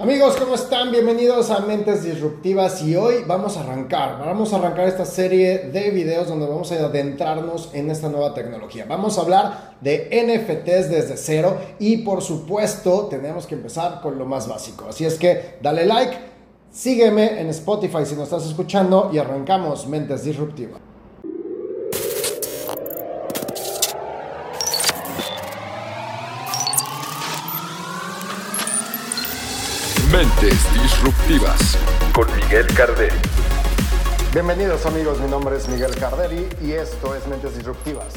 Amigos, ¿cómo están? Bienvenidos a Mentes Disruptivas y hoy vamos a arrancar, vamos a arrancar esta serie de videos donde vamos a adentrarnos en esta nueva tecnología. Vamos a hablar de NFTs desde cero y por supuesto tenemos que empezar con lo más básico. Así es que dale like, sígueme en Spotify si nos estás escuchando y arrancamos Mentes Disruptivas. Mentes Disruptivas con Miguel Carderi. Bienvenidos amigos, mi nombre es Miguel Carderi y esto es Mentes Disruptivas.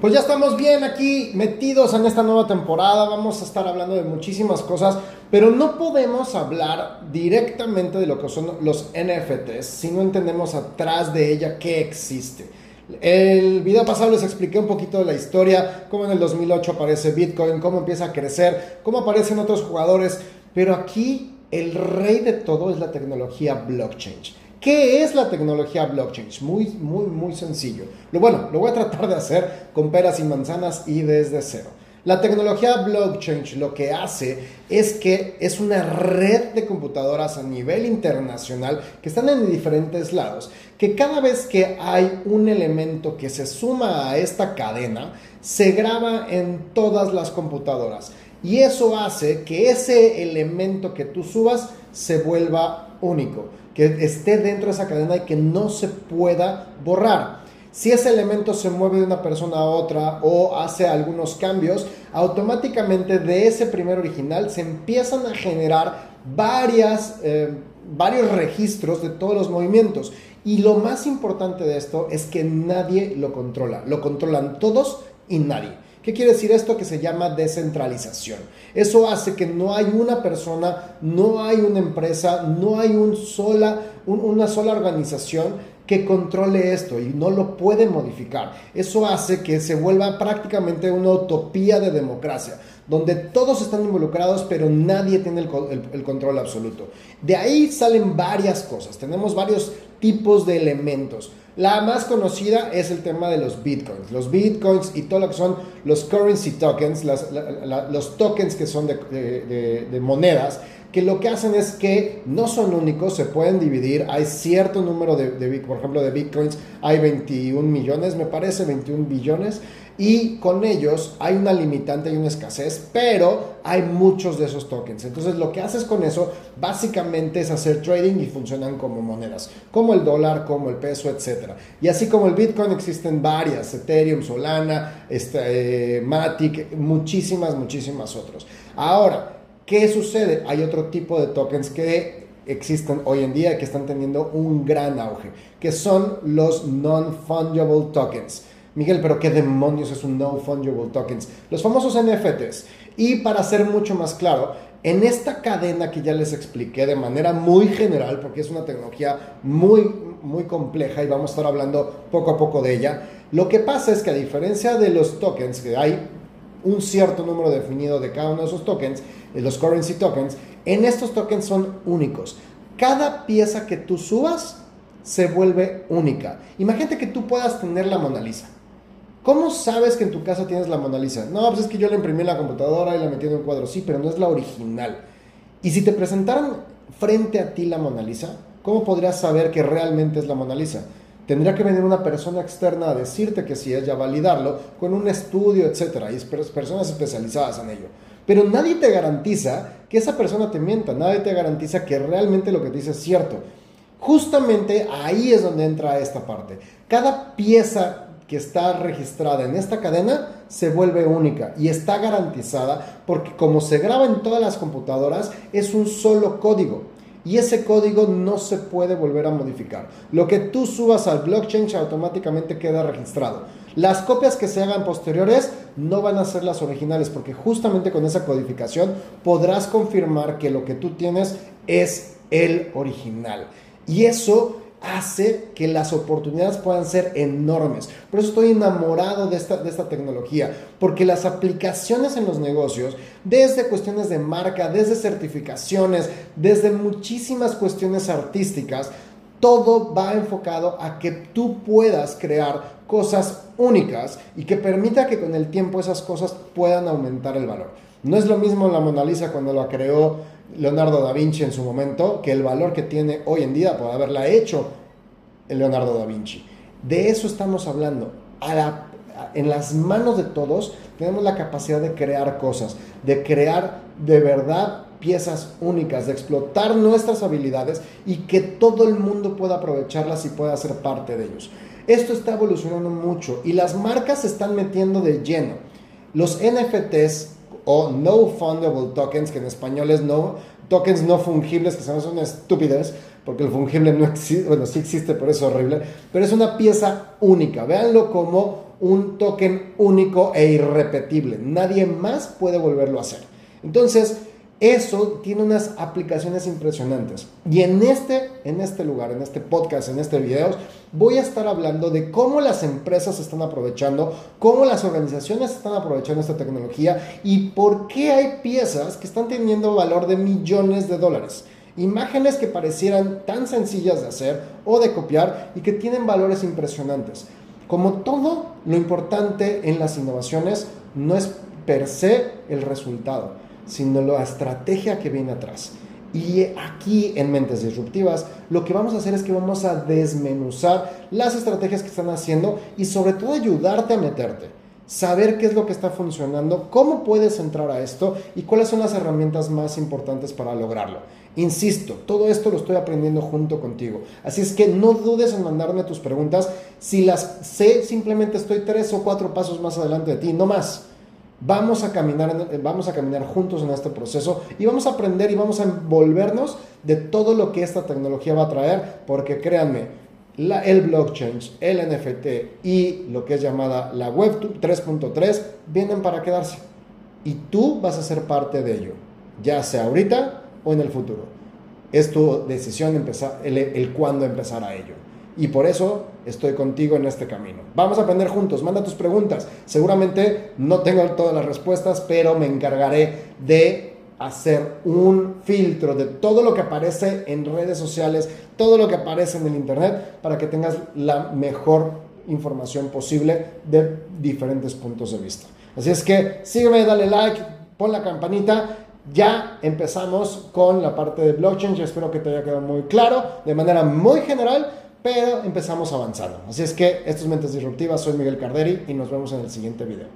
Pues ya estamos bien aquí metidos en esta nueva temporada, vamos a estar hablando de muchísimas cosas, pero no podemos hablar directamente de lo que son los NFTs si no entendemos atrás de ella qué existe. El video pasado les expliqué un poquito de la historia, cómo en el 2008 aparece Bitcoin, cómo empieza a crecer, cómo aparecen otros jugadores, pero aquí el rey de todo es la tecnología blockchain. ¿Qué es la tecnología blockchain? Muy, muy, muy sencillo. Lo bueno, lo voy a tratar de hacer con peras y manzanas y desde cero. La tecnología blockchain lo que hace es que es una red de computadoras a nivel internacional que están en diferentes lados, que cada vez que hay un elemento que se suma a esta cadena, se graba en todas las computadoras. Y eso hace que ese elemento que tú subas se vuelva único, que esté dentro de esa cadena y que no se pueda borrar. Si ese elemento se mueve de una persona a otra o hace algunos cambios, automáticamente de ese primer original se empiezan a generar varias, eh, varios registros de todos los movimientos. Y lo más importante de esto es que nadie lo controla. Lo controlan todos y nadie. ¿Qué quiere decir esto? Que se llama descentralización. Eso hace que no hay una persona, no hay una empresa, no hay sola, una sola organización que controle esto y no lo puede modificar. Eso hace que se vuelva prácticamente una utopía de democracia, donde todos están involucrados pero nadie tiene el, control absoluto. De ahí salen varias cosas, tenemos varios tipos de elementos. La más conocida es el tema de los bitcoins. Los bitcoins y todo lo que son los currency tokens, los tokens que son de monedas, que lo que hacen es que no son únicos, se pueden dividir, hay cierto número de, por ejemplo, de bitcoins, hay 21 millones, me parece, 21 billones, y con ellos hay una limitante y una escasez, pero hay muchos de esos tokens. Entonces lo que haces con eso básicamente es hacer trading y funcionan como monedas, como el dólar, como el peso, etc. Y así como el Bitcoin existen varias, Ethereum, Solana, este, Matic, muchísimas, muchísimas otros. Ahora, ¿Qué sucede? Hay otro tipo de tokens que existen hoy en día que están teniendo un gran auge, que son los non-fungible tokens. Miguel, pero ¿qué demonios es un non-fungible tokens? Los famosos NFTs. Y para ser mucho más claro, en esta cadena que ya les expliqué de manera muy general, porque es una tecnología muy, muy compleja y vamos a estar hablando poco a poco de ella, lo que pasa es que a diferencia de los tokens, que hay un cierto número definido de cada uno de esos tokens, los currency tokens, en estos tokens son únicos. Cada pieza que tú subas se vuelve única. Imagínate que tú puedas tener la Mona Lisa. ¿Cómo sabes que en tu casa tienes la Mona Lisa? No, pues es que yo la imprimí en la computadora y la metí en un cuadro. Sí, pero no es la original. Y si te presentaran frente a ti la Mona Lisa, ¿cómo podrías saber que realmente es la Mona Lisa? Tendría que venir una persona externa a decirte que sí es, ya validarlo con un estudio, etcétera, y personas especializadas en ello. Pero nadie te garantiza que esa persona te mienta, nadie te garantiza que realmente lo que te dice es cierto. Justamente ahí es donde entra esta parte. Cada pieza que está registrada en esta cadena se vuelve única y está garantizada porque como se graba en todas las computadoras es un solo código y ese código no se puede volver a modificar. Lo que tú subas al blockchain automáticamente queda registrado. Las copias que se hagan posteriores no van a ser las originales porque justamente con esa codificación podrás confirmar que lo que tú tienes es el original. Y eso hace que las oportunidades puedan ser enormes. Por eso estoy enamorado de esta, de esta tecnología, porque las aplicaciones en los negocios, desde cuestiones de marca, desde certificaciones, desde muchísimas cuestiones artísticas, todo va enfocado a que tú puedas crear cosas únicas y que permita que con el tiempo esas cosas puedan aumentar el valor. No es lo mismo la Mona Lisa cuando la creó Leonardo da Vinci en su momento que el valor que tiene hoy en día por haberla hecho Leonardo da Vinci. De eso estamos hablando. en las manos de todos tenemos la capacidad de crear cosas, de crear de verdad piezas únicas, de explotar nuestras habilidades y que todo el mundo pueda aprovecharlas y pueda ser parte de ellos. Esto está evolucionando mucho y las marcas se están metiendo de lleno. Los NFTs o No Fundable Tokens, que en español es no, tokens no fungibles, que son una estupidez, porque el fungible no existe, bueno, sí existe, pero es horrible, pero es una pieza única. Véanlo como un token único e irrepetible. Nadie más puede volverlo a hacer. Entonces, eso tiene unas aplicaciones impresionantes. Y en este, en este lugar, en este podcast, en este video, voy a estar hablando de cómo las empresas están aprovechando, cómo las organizaciones están aprovechando esta tecnología y por qué hay piezas que están teniendo valor de millones de dólares. Imágenes que parecieran tan sencillas de hacer o de copiar y que tienen valores impresionantes. Como todo, lo importante en las innovaciones no es per se el resultado sino la estrategia que viene atrás. Y aquí en Mentes Disruptivas lo que vamos a hacer es que vamos a desmenuzar las estrategias que están haciendo y sobre todo ayudarte a meterte, saber qué es lo que está funcionando, cómo puedes entrar a esto y cuáles son las herramientas más importantes para lograrlo. Insisto, todo esto lo estoy aprendiendo junto contigo. Así es que no dudes en mandarme tus preguntas. Si las sé, simplemente estoy tres o cuatro pasos más adelante de ti, no más. Vamos a, caminar, vamos a caminar juntos en este proceso y vamos a aprender y vamos a envolvernos de todo lo que esta tecnología va a traer, porque créanme, la, el blockchain, el NFT y lo que es llamada la Web 3.3 vienen para quedarse. Y tú vas a ser parte de ello, ya sea ahorita o en el futuro. Es tu decisión empezar, el, el cuándo empezar a ello. Y por eso estoy contigo en este camino. Vamos a aprender juntos, manda tus preguntas. Seguramente no tengo todas las respuestas, pero me encargaré de hacer un filtro de todo lo que aparece en redes sociales, todo lo que aparece en el Internet, para que tengas la mejor información posible de diferentes puntos de vista. Así es que sígueme, dale like, pon la campanita ya empezamos con la parte de blockchain. Yo espero que te haya quedado muy claro de manera muy general pero empezamos avanzando. Así es que, estos Mentes Disruptivas, soy Miguel Carderi y nos vemos en el siguiente video.